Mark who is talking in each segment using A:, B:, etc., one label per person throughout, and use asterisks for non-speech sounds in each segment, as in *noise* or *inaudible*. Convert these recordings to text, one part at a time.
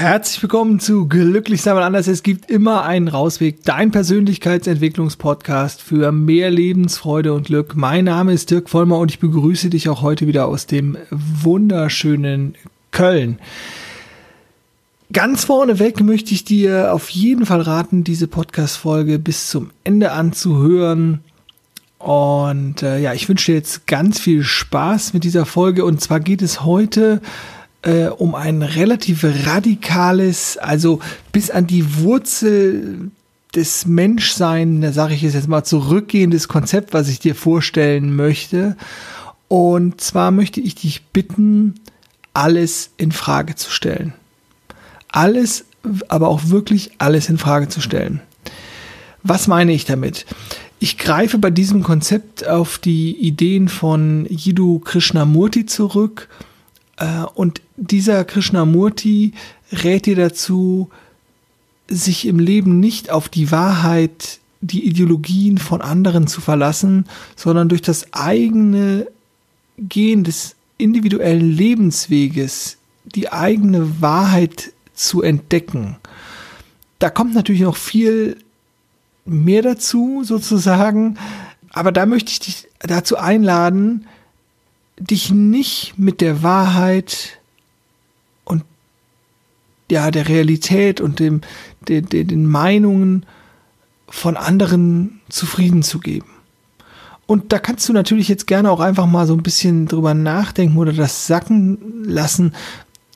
A: Herzlich willkommen zu Glücklich sein, weil anders. Es gibt immer einen Rausweg. Dein Persönlichkeitsentwicklungspodcast für mehr Lebensfreude und Glück. Mein Name ist Dirk Vollmer und ich begrüße dich auch heute wieder aus dem wunderschönen Köln. Ganz vorneweg möchte ich dir auf jeden Fall raten, diese Podcast-Folge bis zum Ende anzuhören. Und äh, ja, ich wünsche dir jetzt ganz viel Spaß mit dieser Folge. Und zwar geht es heute äh, um ein relativ radikales, also bis an die Wurzel des Menschsein, da sage ich jetzt mal zurückgehendes Konzept, was ich dir vorstellen möchte. Und zwar möchte ich dich bitten, alles in Frage zu stellen. Alles, aber auch wirklich alles in Frage zu stellen. Was meine ich damit? Ich greife bei diesem Konzept auf die Ideen von Jiddu Krishnamurti zurück und dieser Krishnamurti rät dir dazu, sich im Leben nicht auf die Wahrheit, die Ideologien von anderen zu verlassen, sondern durch das eigene Gehen des individuellen Lebensweges die eigene Wahrheit zu entdecken. Da kommt natürlich noch viel mehr dazu, sozusagen. Aber da möchte ich dich dazu einladen, dich nicht mit der Wahrheit und ja, der Realität und dem, den, den, Meinungen von anderen zufrieden zu geben. Und da kannst du natürlich jetzt gerne auch einfach mal so ein bisschen drüber nachdenken oder das sacken lassen.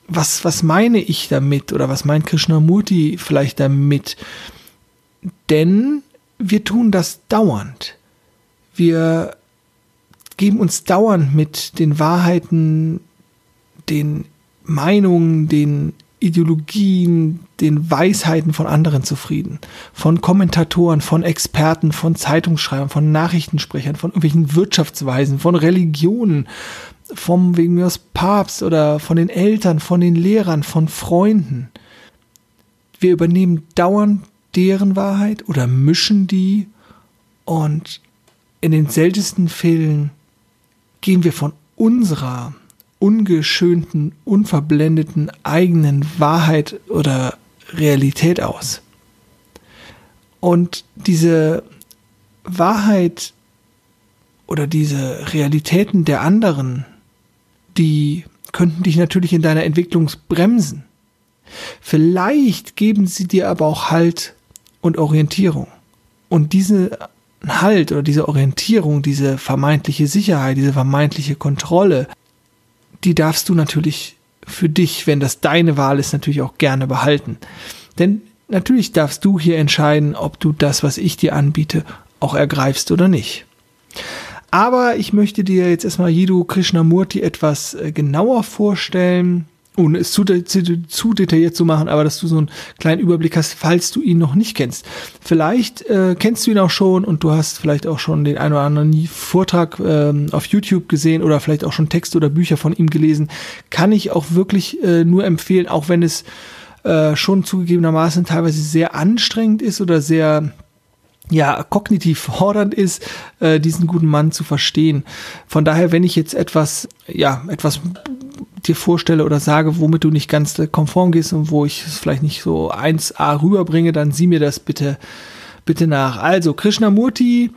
A: Was, was meine ich damit oder was meint Krishnamurti vielleicht damit? Denn wir tun das dauernd. Wir geben uns dauernd mit den Wahrheiten, den Meinungen, den Ideologien, den Weisheiten von anderen zufrieden. Von Kommentatoren, von Experten, von Zeitungsschreibern, von Nachrichtensprechern, von irgendwelchen Wirtschaftsweisen, von Religionen, vom wegen mir aus Papst oder von den Eltern, von den Lehrern, von Freunden. Wir übernehmen dauernd deren Wahrheit oder mischen die und in den seltensten Fällen gehen wir von unserer ungeschönten, unverblendeten eigenen Wahrheit oder Realität aus. Und diese Wahrheit oder diese Realitäten der anderen, die könnten dich natürlich in deiner Entwicklung bremsen. Vielleicht geben sie dir aber auch Halt und Orientierung. Und diese Halt oder diese Orientierung, diese vermeintliche Sicherheit, diese vermeintliche Kontrolle, die darfst du natürlich für dich, wenn das deine Wahl ist, natürlich auch gerne behalten. Denn natürlich darfst du hier entscheiden, ob du das, was ich dir anbiete, auch ergreifst oder nicht. Aber ich möchte dir jetzt erstmal Jiddu Krishnamurti etwas äh, genauer vorstellen ohne es zu, zu, zu, detailliert zu machen, aber dass du so einen kleinen Überblick hast, falls du ihn noch nicht kennst. Vielleicht äh, kennst du ihn auch schon und du hast vielleicht auch schon den einen oder anderen Vortrag ähm, auf YouTube gesehen oder vielleicht auch schon Texte oder Bücher von ihm gelesen. Kann ich auch wirklich äh, nur empfehlen, auch wenn es äh, schon zugegebenermaßen teilweise sehr anstrengend ist oder sehr ja, kognitiv *laughs* fordernd ist, äh, diesen guten Mann zu verstehen. Von daher, wenn ich jetzt etwas, ja, etwas dir vorstelle oder sage, womit du nicht ganz konform gehst und wo ich es vielleicht nicht so 1a rüberbringe, dann sieh mir das bitte, bitte nach. Also, Krishnamurti,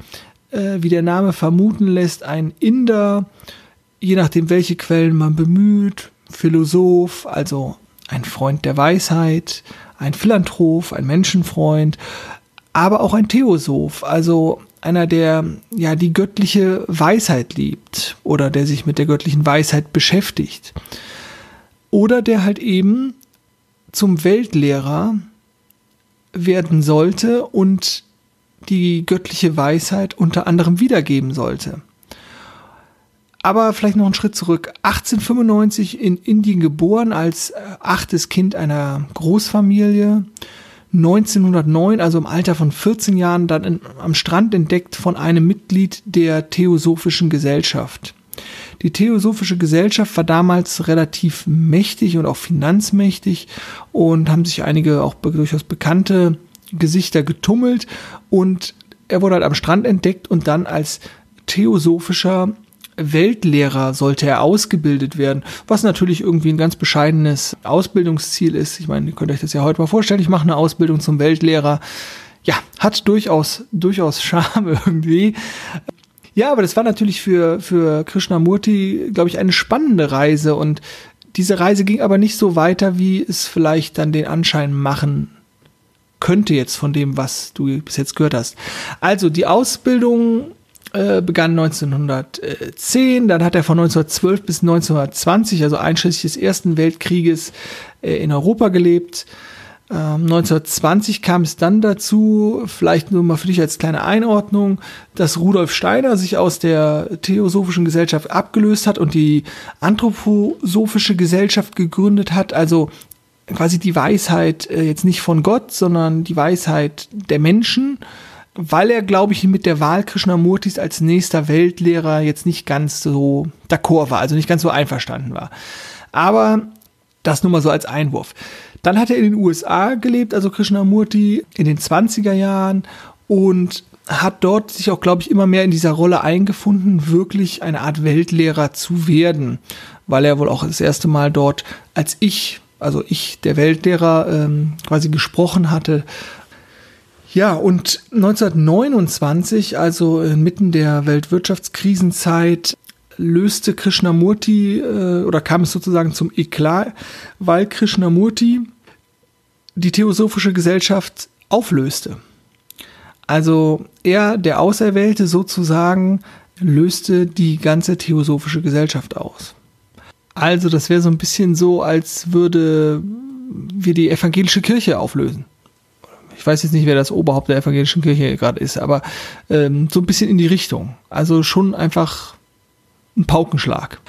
A: äh, wie der Name vermuten lässt, ein Inder, je nachdem, welche Quellen man bemüht, Philosoph, also ein Freund der Weisheit, ein Philanthrop, ein Menschenfreund, aber auch ein Theosoph, also einer, der ja die göttliche Weisheit liebt oder der sich mit der göttlichen Weisheit beschäftigt. Oder der halt eben zum Weltlehrer werden sollte und die göttliche Weisheit unter anderem wiedergeben sollte. Aber vielleicht noch einen Schritt zurück. 1895 in Indien geboren als achtes Kind einer Großfamilie 1909, also im Alter von 14 Jahren, dann in, am Strand entdeckt von einem Mitglied der Theosophischen Gesellschaft. Die Theosophische Gesellschaft war damals relativ mächtig und auch finanzmächtig und haben sich einige auch durchaus bekannte Gesichter getummelt und er wurde halt am Strand entdeckt und dann als theosophischer Weltlehrer sollte er ausgebildet werden, was natürlich irgendwie ein ganz bescheidenes Ausbildungsziel ist. Ich meine, ihr könnt euch das ja heute mal vorstellen, ich mache eine Ausbildung zum Weltlehrer. Ja, hat durchaus, durchaus Charme *laughs* irgendwie. Ja, aber das war natürlich für, für Krishnamurti, glaube ich, eine spannende Reise und diese Reise ging aber nicht so weiter, wie es vielleicht dann den Anschein machen könnte jetzt von dem, was du bis jetzt gehört hast. Also die Ausbildung äh, begann 1910, dann hat er von 1912 bis 1920, also einschließlich des Ersten Weltkrieges, äh, in Europa gelebt. Ähm, 1920 kam es dann dazu, vielleicht nur mal für dich als kleine Einordnung, dass Rudolf Steiner sich aus der Theosophischen Gesellschaft abgelöst hat und die Anthroposophische Gesellschaft gegründet hat, also quasi die Weisheit äh, jetzt nicht von Gott, sondern die Weisheit der Menschen, weil er, glaube ich, mit der Wahl Krishnamurtis als nächster Weltlehrer jetzt nicht ganz so d'accord war, also nicht ganz so einverstanden war. Aber das nur mal so als Einwurf. Dann hat er in den USA gelebt, also Krishnamurti in den 20er Jahren und hat dort sich auch, glaube ich, immer mehr in dieser Rolle eingefunden, wirklich eine Art Weltlehrer zu werden, weil er wohl auch das erste Mal dort als ich also ich, der Weltlehrer, ähm, quasi gesprochen hatte. Ja, und 1929, also inmitten der Weltwirtschaftskrisenzeit, löste Krishnamurti äh, oder kam es sozusagen zum Eklat, weil Krishnamurti die Theosophische Gesellschaft auflöste. Also er, der Auserwählte sozusagen, löste die ganze Theosophische Gesellschaft aus. Also, das wäre so ein bisschen so, als würde wir die evangelische Kirche auflösen. Ich weiß jetzt nicht, wer das Oberhaupt der evangelischen Kirche gerade ist, aber ähm, so ein bisschen in die Richtung. Also schon einfach ein Paukenschlag.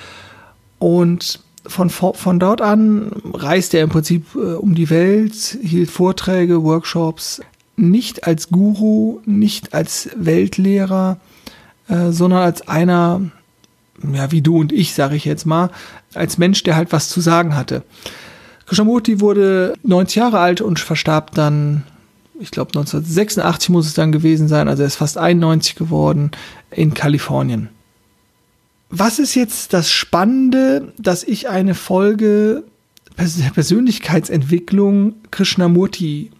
A: Und von, von dort an reiste er im Prinzip äh, um die Welt, hielt Vorträge, Workshops, nicht als Guru, nicht als Weltlehrer, äh, sondern als einer, ja, wie du und ich, sage ich jetzt mal, als Mensch, der halt was zu sagen hatte. Krishnamurti wurde 90 Jahre alt und verstarb dann, ich glaube 1986 muss es dann gewesen sein, also er ist fast 91 geworden, in Kalifornien. Was ist jetzt das Spannende, dass ich eine Folge Persönlichkeitsentwicklung Krishnamurti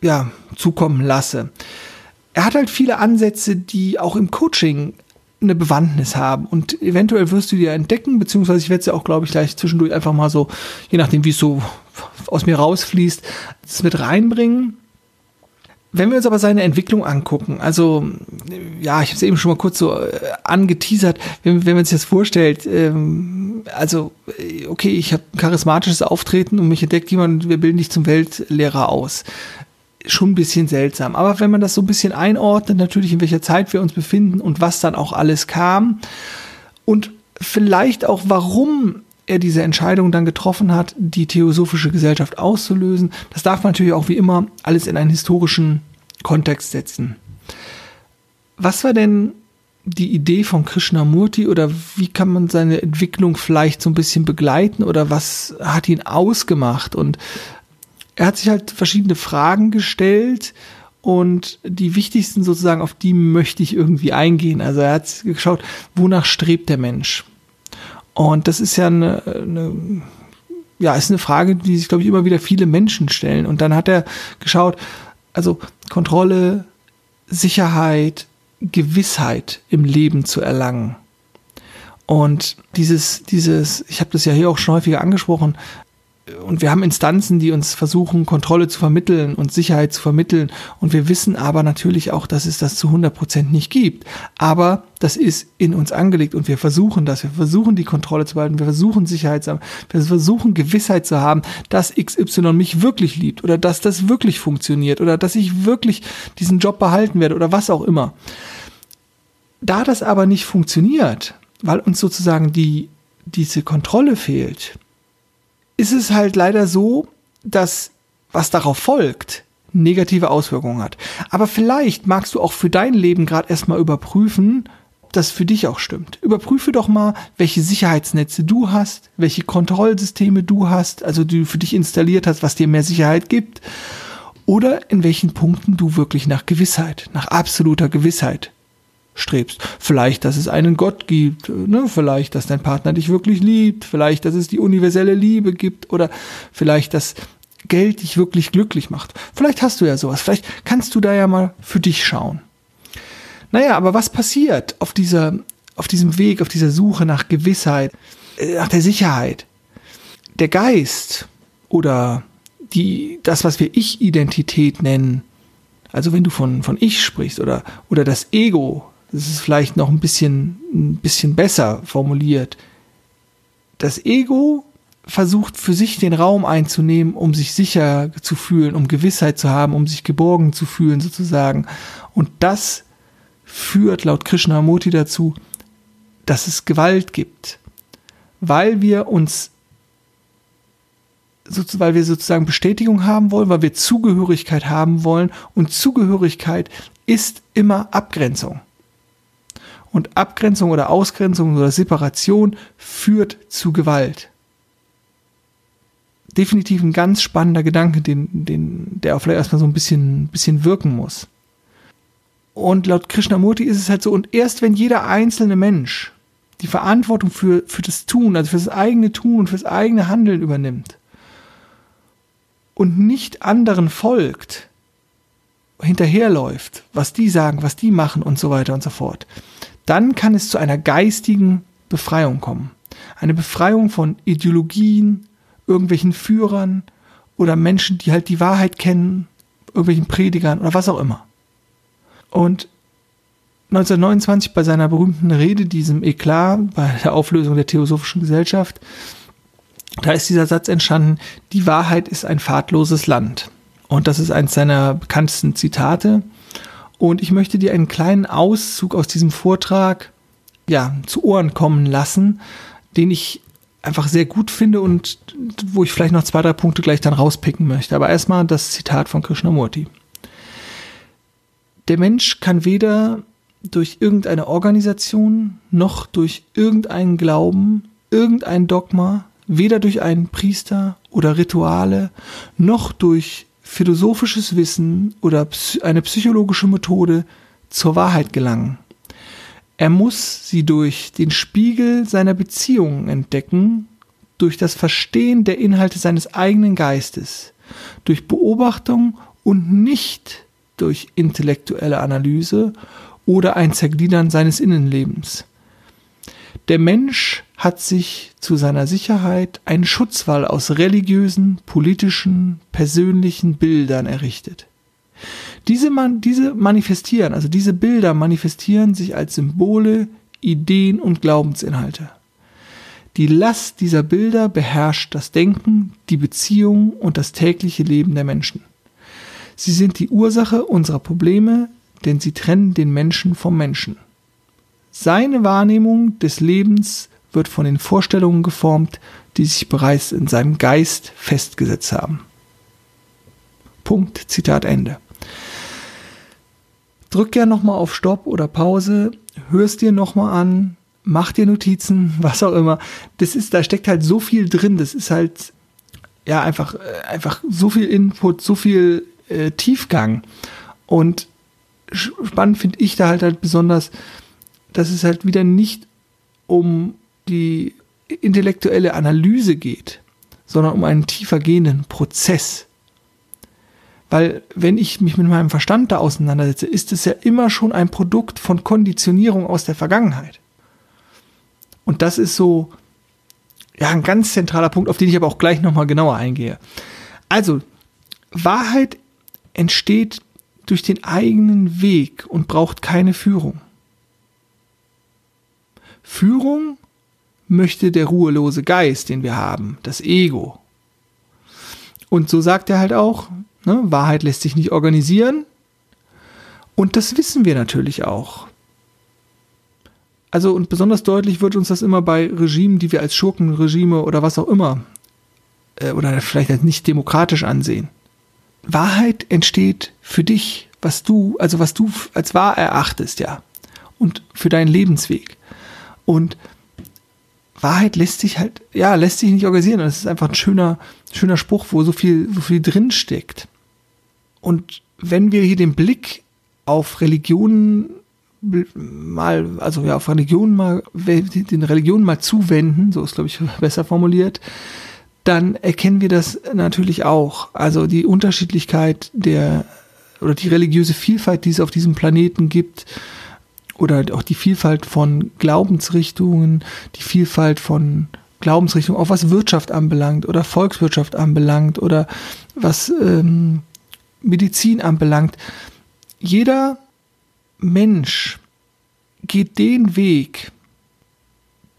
A: ja, zukommen lasse? Er hat halt viele Ansätze, die auch im Coaching eine Bewandtnis haben. Und eventuell wirst du dir entdecken, beziehungsweise ich werde es ja auch, glaube ich, gleich zwischendurch einfach mal so, je nachdem, wie es so aus mir rausfließt, das mit reinbringen. Wenn wir uns aber seine Entwicklung angucken, also ja, ich habe es eben schon mal kurz so äh, angeteasert, wenn, wenn man sich das vorstellt, ähm, also äh, okay, ich habe charismatisches Auftreten und mich entdeckt jemand, wir bilden dich zum Weltlehrer aus schon ein bisschen seltsam. Aber wenn man das so ein bisschen einordnet, natürlich in welcher Zeit wir uns befinden und was dann auch alles kam und vielleicht auch warum er diese Entscheidung dann getroffen hat, die Theosophische Gesellschaft auszulösen, das darf man natürlich auch wie immer alles in einen historischen Kontext setzen. Was war denn die Idee von Krishnamurti oder wie kann man seine Entwicklung vielleicht so ein bisschen begleiten oder was hat ihn ausgemacht und er hat sich halt verschiedene Fragen gestellt und die wichtigsten sozusagen, auf die möchte ich irgendwie eingehen. Also er hat geschaut, wonach strebt der Mensch? Und das ist ja eine, eine ja, ist eine Frage, die sich, glaube ich, immer wieder viele Menschen stellen. Und dann hat er geschaut, also Kontrolle, Sicherheit, Gewissheit im Leben zu erlangen. Und dieses, dieses, ich habe das ja hier auch schon häufiger angesprochen, und wir haben Instanzen, die uns versuchen, Kontrolle zu vermitteln und Sicherheit zu vermitteln. Und wir wissen aber natürlich auch, dass es das zu 100 Prozent nicht gibt. Aber das ist in uns angelegt und wir versuchen das. Wir versuchen die Kontrolle zu behalten. Wir versuchen Sicherheit zu haben. Wir versuchen Gewissheit zu haben, dass XY mich wirklich liebt oder dass das wirklich funktioniert oder dass ich wirklich diesen Job behalten werde oder was auch immer. Da das aber nicht funktioniert, weil uns sozusagen die, diese Kontrolle fehlt, ist es halt leider so, dass was darauf folgt, negative Auswirkungen hat. Aber vielleicht magst du auch für dein Leben gerade erstmal überprüfen, ob das für dich auch stimmt. Überprüfe doch mal, welche Sicherheitsnetze du hast, welche Kontrollsysteme du hast, also die du für dich installiert hast, was dir mehr Sicherheit gibt. Oder in welchen Punkten du wirklich nach Gewissheit, nach absoluter Gewissheit strebst. Vielleicht, dass es einen Gott gibt, ne? vielleicht, dass dein Partner dich wirklich liebt, vielleicht, dass es die universelle Liebe gibt oder vielleicht, dass Geld dich wirklich glücklich macht. Vielleicht hast du ja sowas, vielleicht kannst du da ja mal für dich schauen. Naja, aber was passiert auf dieser, auf diesem Weg, auf dieser Suche nach Gewissheit, äh, nach der Sicherheit? Der Geist oder die, das, was wir Ich-Identität nennen, also wenn du von, von Ich sprichst oder, oder das Ego, das ist vielleicht noch ein bisschen, ein bisschen besser formuliert. Das Ego versucht für sich den Raum einzunehmen, um sich sicher zu fühlen, um Gewissheit zu haben, um sich geborgen zu fühlen sozusagen. Und das führt laut Krishnamurti dazu, dass es Gewalt gibt, weil wir uns weil wir sozusagen Bestätigung haben wollen, weil wir Zugehörigkeit haben wollen und Zugehörigkeit ist immer Abgrenzung. Und Abgrenzung oder Ausgrenzung oder Separation führt zu Gewalt. Definitiv ein ganz spannender Gedanke, den, den, der auch vielleicht erstmal so ein bisschen, bisschen wirken muss. Und laut Krishnamurti ist es halt so, und erst wenn jeder einzelne Mensch die Verantwortung für, für das Tun, also für das eigene Tun und für das eigene Handeln übernimmt und nicht anderen folgt, hinterherläuft, was die sagen, was die machen und so weiter und so fort, dann kann es zu einer geistigen Befreiung kommen. Eine Befreiung von Ideologien, irgendwelchen Führern oder Menschen, die halt die Wahrheit kennen, irgendwelchen Predigern oder was auch immer. Und 1929 bei seiner berühmten Rede, diesem Eklat bei der Auflösung der Theosophischen Gesellschaft, da ist dieser Satz entstanden, die Wahrheit ist ein fahrtloses Land. Und das ist eines seiner bekanntesten Zitate. Und ich möchte dir einen kleinen Auszug aus diesem Vortrag ja, zu Ohren kommen lassen, den ich einfach sehr gut finde und wo ich vielleicht noch zwei, drei Punkte gleich dann rauspicken möchte. Aber erstmal das Zitat von Krishnamurti. Der Mensch kann weder durch irgendeine Organisation noch durch irgendeinen Glauben, irgendein Dogma, weder durch einen Priester oder Rituale, noch durch philosophisches Wissen oder eine psychologische Methode zur Wahrheit gelangen. Er muss sie durch den Spiegel seiner Beziehungen entdecken, durch das Verstehen der Inhalte seines eigenen Geistes, durch Beobachtung und nicht durch intellektuelle Analyse oder ein Zergliedern seines Innenlebens. Der Mensch hat sich zu seiner Sicherheit einen Schutzwall aus religiösen, politischen, persönlichen Bildern errichtet. Diese, man, diese manifestieren, also diese Bilder manifestieren sich als Symbole, Ideen und Glaubensinhalte. Die Last dieser Bilder beherrscht das Denken, die Beziehung und das tägliche Leben der Menschen. Sie sind die Ursache unserer Probleme, denn sie trennen den Menschen vom Menschen. Seine Wahrnehmung des Lebens wird von den Vorstellungen geformt, die sich bereits in seinem Geist festgesetzt haben. Punkt, Zitat Ende. Drück ja nochmal auf Stopp oder Pause, hörst dir nochmal an, mach dir Notizen, *laughs* was auch immer. Das ist, da steckt halt so viel drin, das ist halt, ja, einfach, äh, einfach so viel Input, so viel äh, Tiefgang. Und spannend finde ich da halt halt besonders, dass es halt wieder nicht um die intellektuelle Analyse geht, sondern um einen tiefer gehenden Prozess. Weil wenn ich mich mit meinem Verstand da auseinandersetze, ist es ja immer schon ein Produkt von Konditionierung aus der Vergangenheit. Und das ist so, ja, ein ganz zentraler Punkt, auf den ich aber auch gleich nochmal genauer eingehe. Also, Wahrheit entsteht durch den eigenen Weg und braucht keine Führung. Führung möchte der ruhelose Geist, den wir haben, das Ego. Und so sagt er halt auch, ne, Wahrheit lässt sich nicht organisieren. Und das wissen wir natürlich auch. Also und besonders deutlich wird uns das immer bei Regimen, die wir als Schurkenregime oder was auch immer äh, oder vielleicht als nicht demokratisch ansehen. Wahrheit entsteht für dich, was du, also was du als wahr erachtest, ja. Und für deinen Lebensweg. Und Wahrheit lässt sich halt, ja, lässt sich nicht organisieren. Und es ist einfach ein schöner, schöner Spruch, wo so viel, so viel drin steckt. Und wenn wir hier den Blick auf Religionen mal, also ja, auf Religion mal, den Religionen mal zuwenden, so ist, glaube ich, *laughs* besser formuliert, dann erkennen wir das natürlich auch. Also die Unterschiedlichkeit der oder die religiöse Vielfalt, die es auf diesem Planeten gibt, oder auch die Vielfalt von Glaubensrichtungen, die Vielfalt von Glaubensrichtungen, auch was Wirtschaft anbelangt oder Volkswirtschaft anbelangt oder was ähm, Medizin anbelangt. Jeder Mensch geht den Weg,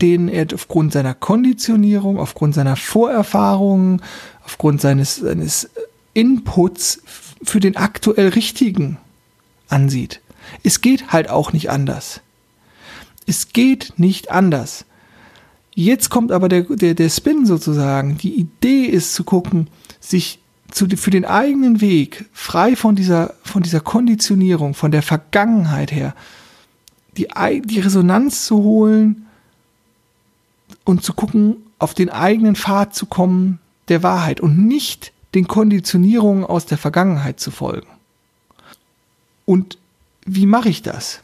A: den er aufgrund seiner Konditionierung, aufgrund seiner Vorerfahrungen, aufgrund seines, seines Inputs für den aktuell Richtigen ansieht. Es geht halt auch nicht anders. Es geht nicht anders. Jetzt kommt aber der, der, der Spin sozusagen. Die Idee ist zu gucken, sich zu, für den eigenen Weg, frei von dieser, von dieser Konditionierung, von der Vergangenheit her, die, die Resonanz zu holen und zu gucken, auf den eigenen Pfad zu kommen der Wahrheit und nicht den Konditionierungen aus der Vergangenheit zu folgen. Und wie mache ich das?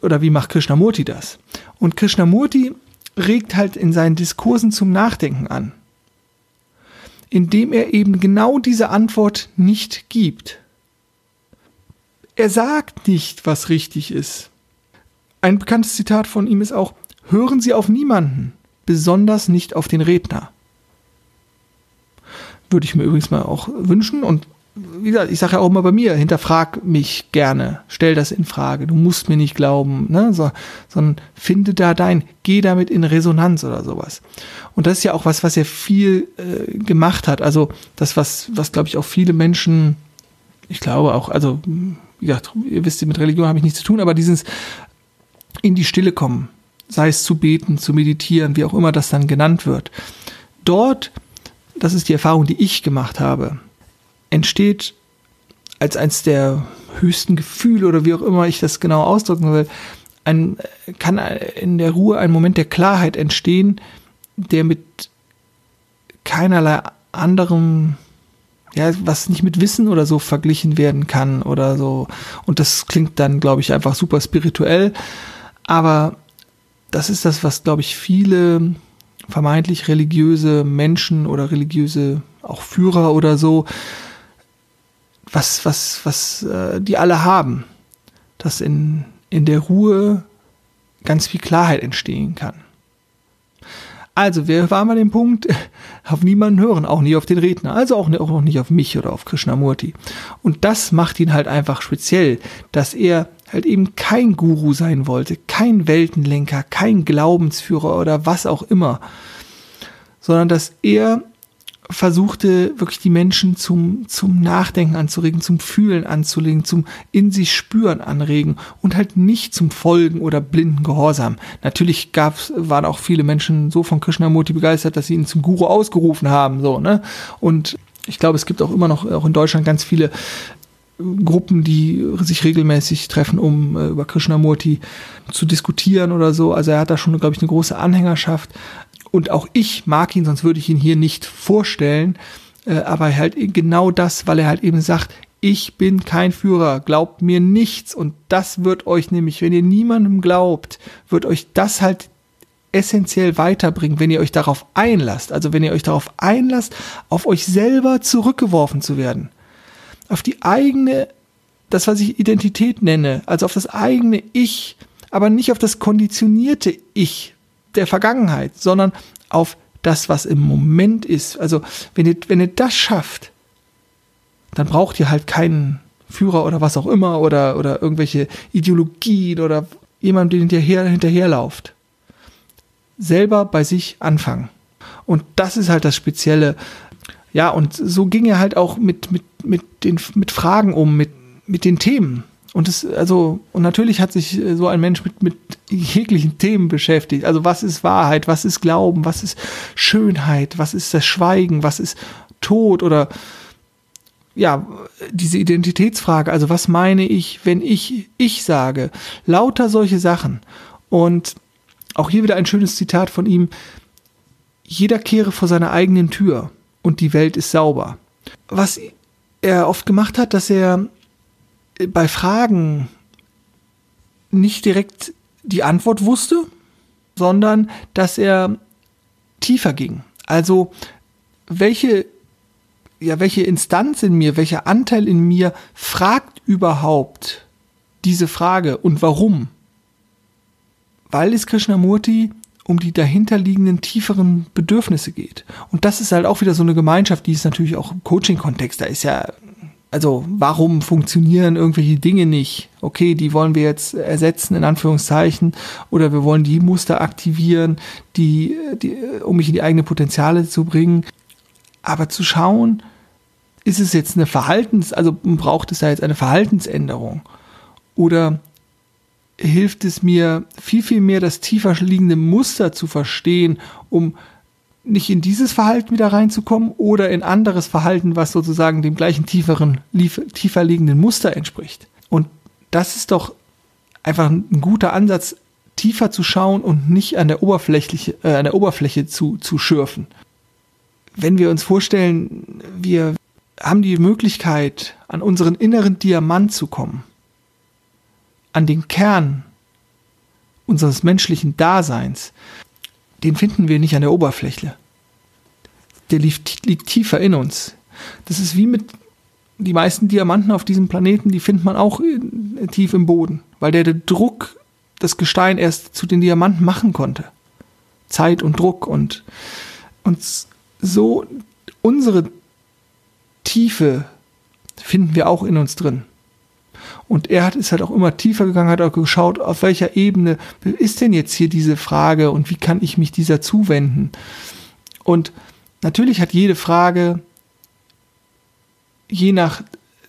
A: Oder wie macht Krishnamurti das? Und Krishnamurti regt halt in seinen Diskursen zum Nachdenken an, indem er eben genau diese Antwort nicht gibt. Er sagt nicht, was richtig ist. Ein bekanntes Zitat von ihm ist auch, hören Sie auf niemanden, besonders nicht auf den Redner. Würde ich mir übrigens mal auch wünschen und wie gesagt, ich sage ja auch immer bei mir, hinterfrag mich gerne, stell das in Frage. Du musst mir nicht glauben, ne? so, sondern finde da dein, geh damit in Resonanz oder sowas. Und das ist ja auch was, was er viel äh, gemacht hat. Also das, was, was glaube ich auch viele Menschen, ich glaube auch, also wie gesagt, ihr wisst, mit Religion habe ich nichts zu tun, aber dieses in die Stille kommen, sei es zu beten, zu meditieren, wie auch immer das dann genannt wird. Dort, das ist die Erfahrung, die ich gemacht habe entsteht als eines der höchsten Gefühle oder wie auch immer ich das genau ausdrücken will, ein, kann in der Ruhe ein Moment der Klarheit entstehen, der mit keinerlei anderem, ja, was nicht mit Wissen oder so verglichen werden kann oder so. Und das klingt dann, glaube ich, einfach super spirituell. Aber das ist das, was, glaube ich, viele vermeintlich religiöse Menschen oder religiöse auch Führer oder so was, was, was äh, die alle haben, dass in, in der Ruhe ganz viel Klarheit entstehen kann. Also, wir waren mal den Punkt, *laughs* auf niemanden hören, auch nie auf den Redner, also auch, auch nicht auf mich oder auf Krishnamurti. Und das macht ihn halt einfach speziell, dass er halt eben kein Guru sein wollte, kein Weltenlenker, kein Glaubensführer oder was auch immer, sondern dass er versuchte wirklich die Menschen zum, zum Nachdenken anzuregen, zum Fühlen anzulegen, zum in sich spüren anregen und halt nicht zum Folgen oder blinden Gehorsam. Natürlich gab's, waren auch viele Menschen so von Krishnamurti begeistert, dass sie ihn zum Guru ausgerufen haben, so, ne? Und ich glaube, es gibt auch immer noch, auch in Deutschland ganz viele Gruppen, die sich regelmäßig treffen, um äh, über Krishnamurti zu diskutieren oder so. Also er hat da schon, glaube ich, eine große Anhängerschaft. Und auch ich mag ihn, sonst würde ich ihn hier nicht vorstellen. Äh, aber halt genau das, weil er halt eben sagt, ich bin kein Führer, glaubt mir nichts. Und das wird euch nämlich, wenn ihr niemandem glaubt, wird euch das halt essentiell weiterbringen, wenn ihr euch darauf einlasst. Also wenn ihr euch darauf einlasst, auf euch selber zurückgeworfen zu werden. Auf die eigene, das was ich Identität nenne, also auf das eigene Ich, aber nicht auf das konditionierte Ich, der Vergangenheit, sondern auf das, was im Moment ist. Also wenn ihr, wenn ihr das schafft, dann braucht ihr halt keinen Führer oder was auch immer oder, oder irgendwelche Ideologien oder jemanden, den hinterher, hinterherlauft. Selber bei sich anfangen. Und das ist halt das Spezielle. Ja, und so ging er halt auch mit, mit, mit, den, mit Fragen um, mit, mit den Themen. Und es, also, und natürlich hat sich äh, so ein Mensch mit, mit jeglichen Themen beschäftigt. Also, was ist Wahrheit? Was ist Glauben? Was ist Schönheit? Was ist das Schweigen? Was ist Tod? Oder, ja, diese Identitätsfrage. Also, was meine ich, wenn ich ich sage? Lauter solche Sachen. Und auch hier wieder ein schönes Zitat von ihm. Jeder kehre vor seiner eigenen Tür und die Welt ist sauber. Was er oft gemacht hat, dass er bei Fragen nicht direkt die Antwort wusste, sondern dass er tiefer ging. Also welche ja, welche Instanz in mir, welcher Anteil in mir fragt überhaupt diese Frage und warum? Weil es Krishnamurti um die dahinterliegenden tieferen Bedürfnisse geht. Und das ist halt auch wieder so eine Gemeinschaft, die ist natürlich auch im Coaching-Kontext. Da ist ja, also warum funktionieren irgendwelche Dinge nicht? Okay, die wollen wir jetzt ersetzen, in Anführungszeichen, oder wir wollen die Muster aktivieren, die, die, um mich in die eigene Potenziale zu bringen. Aber zu schauen, ist es jetzt eine Verhaltens, also braucht es da jetzt eine Verhaltensänderung? Oder hilft es mir viel, viel mehr, das tiefer liegende Muster zu verstehen, um nicht in dieses Verhalten wieder reinzukommen oder in anderes Verhalten, was sozusagen dem gleichen tieferen, tiefer liegenden Muster entspricht. Und das ist doch einfach ein guter Ansatz, tiefer zu schauen und nicht an der Oberfläche, äh, an der Oberfläche zu, zu schürfen. Wenn wir uns vorstellen, wir haben die Möglichkeit, an unseren inneren Diamant zu kommen, an den Kern unseres menschlichen Daseins, den finden wir nicht an der Oberfläche. Der liegt, liegt tiefer in uns. Das ist wie mit die meisten Diamanten auf diesem Planeten, die findet man auch in, tief im Boden, weil der, der Druck das Gestein erst zu den Diamanten machen konnte. Zeit und Druck und, und so unsere Tiefe finden wir auch in uns drin. Und er hat, ist halt auch immer tiefer gegangen, hat auch geschaut, auf welcher Ebene ist denn jetzt hier diese Frage und wie kann ich mich dieser zuwenden? Und natürlich hat jede Frage, je nach,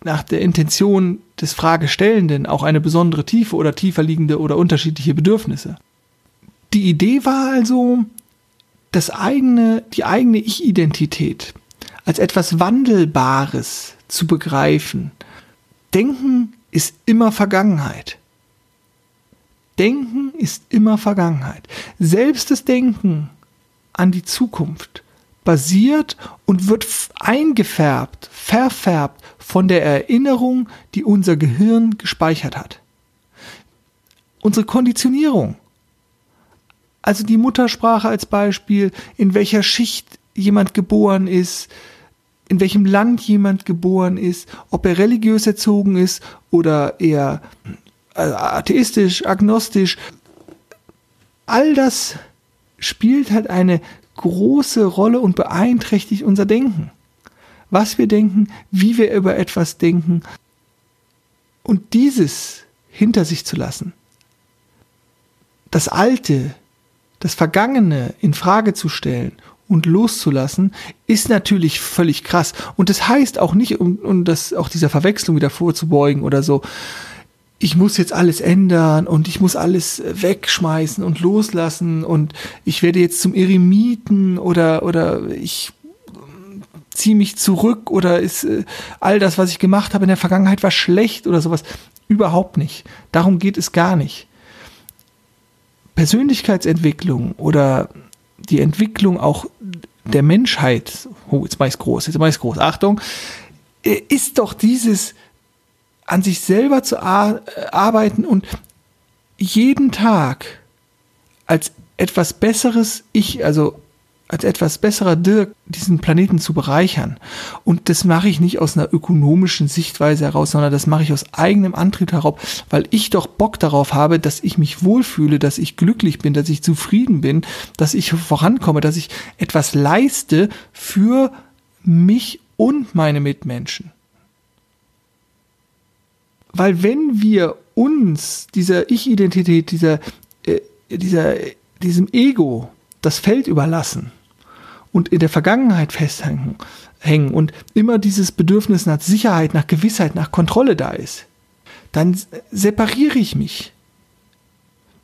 A: nach der Intention des Fragestellenden, auch eine besondere Tiefe oder tiefer liegende oder unterschiedliche Bedürfnisse. Die Idee war also, das eigene, die eigene Ich-Identität als etwas Wandelbares zu begreifen. Denken ist immer Vergangenheit. Denken ist immer Vergangenheit. Selbst das Denken an die Zukunft basiert und wird eingefärbt, verfärbt von der Erinnerung, die unser Gehirn gespeichert hat. Unsere Konditionierung. Also die Muttersprache als Beispiel, in welcher Schicht jemand geboren ist, in welchem Land jemand geboren ist, ob er religiös erzogen ist oder eher äh, atheistisch, agnostisch. All das spielt halt eine große Rolle und beeinträchtigt unser Denken. Was wir denken, wie wir über etwas denken. Und dieses hinter sich zu lassen, das Alte, das Vergangene in Frage zu stellen und loszulassen, ist natürlich völlig krass. Und das heißt auch nicht, um, um das auch dieser Verwechslung wieder vorzubeugen oder so, ich muss jetzt alles ändern und ich muss alles wegschmeißen und loslassen und ich werde jetzt zum Eremiten oder, oder ich ziehe mich zurück oder ist äh, all das, was ich gemacht habe in der Vergangenheit, war schlecht oder sowas. Überhaupt nicht. Darum geht es gar nicht. Persönlichkeitsentwicklung oder die Entwicklung auch der Menschheit, oh, jetzt mach ich's groß, jetzt mach ich's groß, Achtung, äh, ist doch dieses an sich selber zu äh, arbeiten und jeden Tag als etwas besseres Ich, also als etwas besserer Dirk diesen Planeten zu bereichern. Und das mache ich nicht aus einer ökonomischen Sichtweise heraus, sondern das mache ich aus eigenem Antrieb heraus, weil ich doch Bock darauf habe, dass ich mich wohlfühle, dass ich glücklich bin, dass ich zufrieden bin, dass ich vorankomme, dass ich etwas leiste für mich und meine Mitmenschen. Weil wenn wir uns dieser Ich-Identität, dieser, äh, dieser, diesem Ego das Feld überlassen, und in der Vergangenheit festhängen hängen und immer dieses Bedürfnis nach Sicherheit, nach Gewissheit, nach Kontrolle da ist, dann separiere ich mich.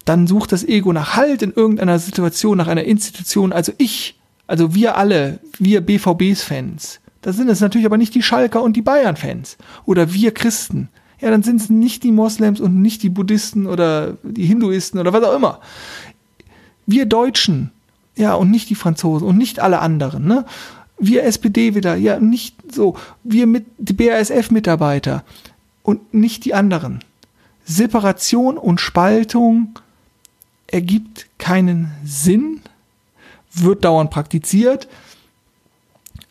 A: Dann sucht das Ego nach Halt in irgendeiner Situation, nach einer Institution, also ich, also wir alle, wir BVBs-Fans. Da sind es natürlich aber nicht die Schalker und die Bayern-Fans oder wir Christen. Ja, dann sind es nicht die Moslems und nicht die Buddhisten oder die Hinduisten oder was auch immer. Wir Deutschen, ja, und nicht die Franzosen und nicht alle anderen, ne? Wir SPD wieder, ja, nicht so. Wir mit, die BASF-Mitarbeiter und nicht die anderen. Separation und Spaltung ergibt keinen Sinn, wird dauernd praktiziert,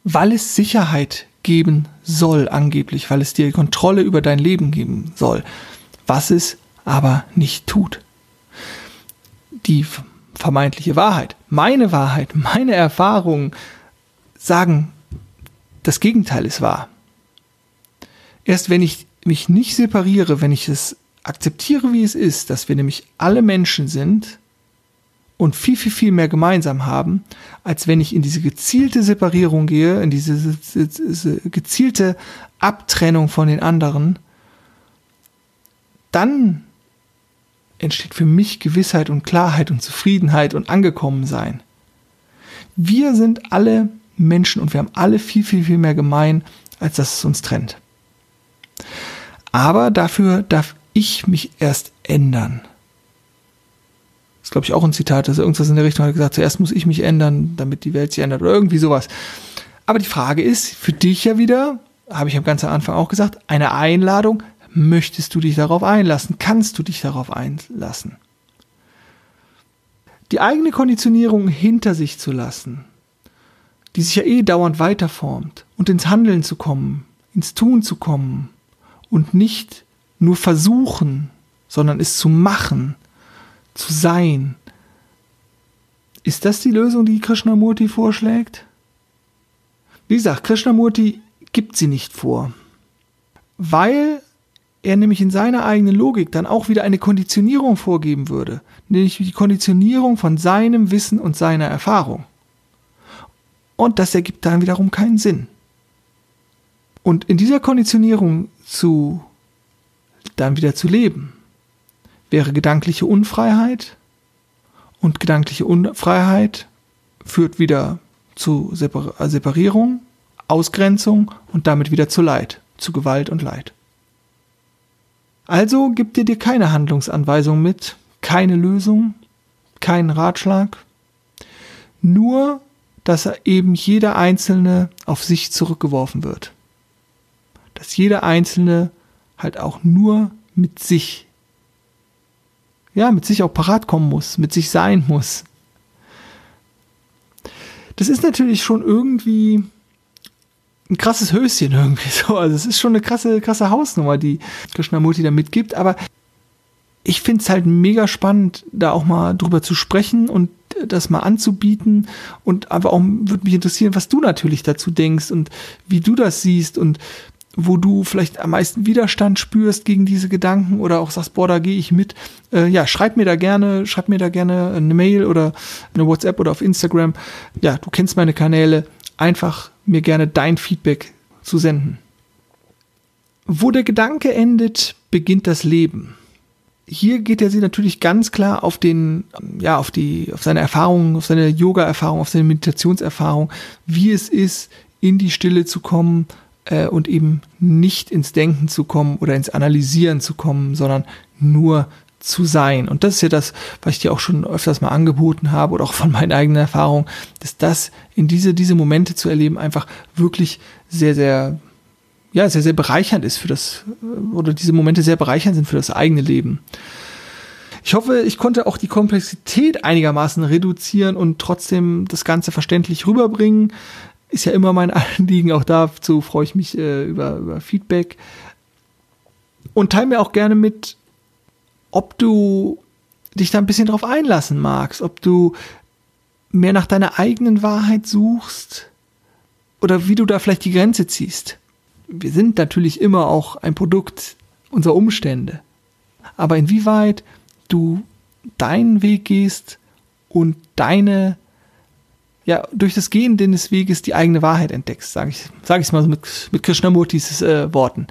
A: weil es Sicherheit geben soll, angeblich, weil es dir Kontrolle über dein Leben geben soll, was es aber nicht tut. Die vermeintliche Wahrheit, meine Wahrheit, meine Erfahrungen sagen, das Gegenteil ist wahr. Erst wenn ich mich nicht separiere, wenn ich es akzeptiere, wie es ist, dass wir nämlich alle Menschen sind und viel, viel, viel mehr gemeinsam haben, als wenn ich in diese gezielte Separierung gehe, in diese, diese gezielte Abtrennung von den anderen, dann entsteht für mich Gewissheit und Klarheit und Zufriedenheit und Angekommensein. Wir sind alle Menschen und wir haben alle viel, viel, viel mehr gemein, als dass es uns trennt. Aber dafür darf ich mich erst ändern. Das ist, glaube ich, auch ein Zitat, dass irgendwas in der Richtung hat gesagt, zuerst muss ich mich ändern, damit die Welt sich ändert oder irgendwie sowas. Aber die Frage ist für dich ja wieder, habe ich am ganzen Anfang auch gesagt, eine Einladung, möchtest du dich darauf einlassen? Kannst du dich darauf einlassen? Die eigene Konditionierung hinter sich zu lassen, die sich ja eh dauernd weiterformt und ins Handeln zu kommen, ins Tun zu kommen und nicht nur versuchen, sondern es zu machen, zu sein. Ist das die Lösung, die Krishnamurti vorschlägt? Wie gesagt, Krishnamurti gibt sie nicht vor, weil er nämlich in seiner eigenen Logik dann auch wieder eine Konditionierung vorgeben würde, nämlich die Konditionierung von seinem Wissen und seiner Erfahrung. Und das ergibt dann wiederum keinen Sinn. Und in dieser Konditionierung zu dann wieder zu leben, wäre gedankliche Unfreiheit und gedankliche Unfreiheit führt wieder zu Separierung, Ausgrenzung und damit wieder zu Leid, zu Gewalt und Leid. Also gibt er dir keine Handlungsanweisung mit, keine Lösung, keinen Ratschlag, nur, dass eben jeder Einzelne auf sich zurückgeworfen wird. Dass jeder Einzelne halt auch nur mit sich, ja, mit sich auch parat kommen muss, mit sich sein muss. Das ist natürlich schon irgendwie ein krasses Höschen irgendwie so. Also es ist schon eine krasse, krasse Hausnummer, die Krishnamurti da mitgibt, aber ich finde es halt mega spannend, da auch mal drüber zu sprechen und das mal anzubieten und aber auch würde mich interessieren, was du natürlich dazu denkst und wie du das siehst und wo du vielleicht am meisten Widerstand spürst gegen diese Gedanken oder auch sagst, boah, da gehe ich mit. Äh, ja, schreib mir da gerne, schreib mir da gerne eine Mail oder eine WhatsApp oder auf Instagram. Ja, du kennst meine Kanäle einfach mir gerne dein Feedback zu senden. Wo der Gedanke endet, beginnt das Leben. Hier geht er sie natürlich ganz klar auf den, ja, auf die, auf seine Erfahrungen, auf seine Yoga-Erfahrung, auf seine Meditationserfahrung, wie es ist, in die Stille zu kommen äh, und eben nicht ins Denken zu kommen oder ins Analysieren zu kommen, sondern nur zu sein. Und das ist ja das, was ich dir auch schon öfters mal angeboten habe oder auch von meinen eigenen Erfahrungen, dass das in diese, diese Momente zu erleben einfach wirklich sehr, sehr, ja, sehr, sehr bereichernd ist für das, oder diese Momente sehr bereichernd sind für das eigene Leben. Ich hoffe, ich konnte auch die Komplexität einigermaßen reduzieren und trotzdem das Ganze verständlich rüberbringen. Ist ja immer mein *laughs* Anliegen. Auch dazu freue ich mich äh, über, über Feedback. Und teile mir auch gerne mit, ob du dich da ein bisschen drauf einlassen magst, ob du mehr nach deiner eigenen Wahrheit suchst oder wie du da vielleicht die Grenze ziehst. Wir sind natürlich immer auch ein Produkt unserer Umstände. Aber inwieweit du deinen Weg gehst und deine, ja, durch das Gehen deines Weges die eigene Wahrheit entdeckst, sage ich, sage ich mal so mit, mit Krishnamurtis äh, Worten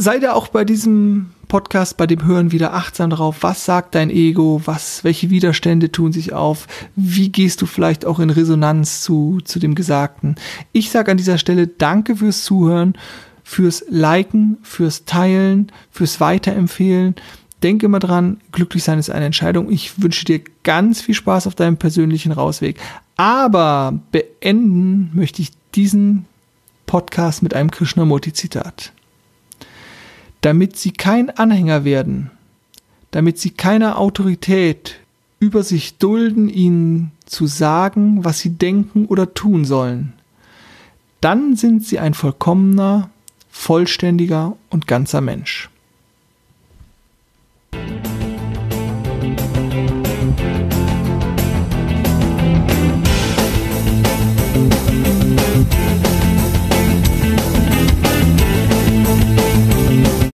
A: sei da auch bei diesem Podcast, bei dem Hören wieder achtsam drauf. Was sagt dein Ego? Was, welche Widerstände tun sich auf? Wie gehst du vielleicht auch in Resonanz zu, zu dem Gesagten? Ich sage an dieser Stelle Danke fürs Zuhören, fürs Liken, fürs Teilen, fürs Weiterempfehlen. Denke immer dran, glücklich sein ist eine Entscheidung. Ich wünsche dir ganz viel Spaß auf deinem persönlichen Rausweg. Aber beenden möchte ich diesen Podcast mit einem Krishnamurti-Zitat. Damit sie kein Anhänger werden, damit sie keine Autorität über sich dulden, ihnen zu sagen, was sie denken oder tun sollen, dann sind sie ein vollkommener, vollständiger und ganzer Mensch.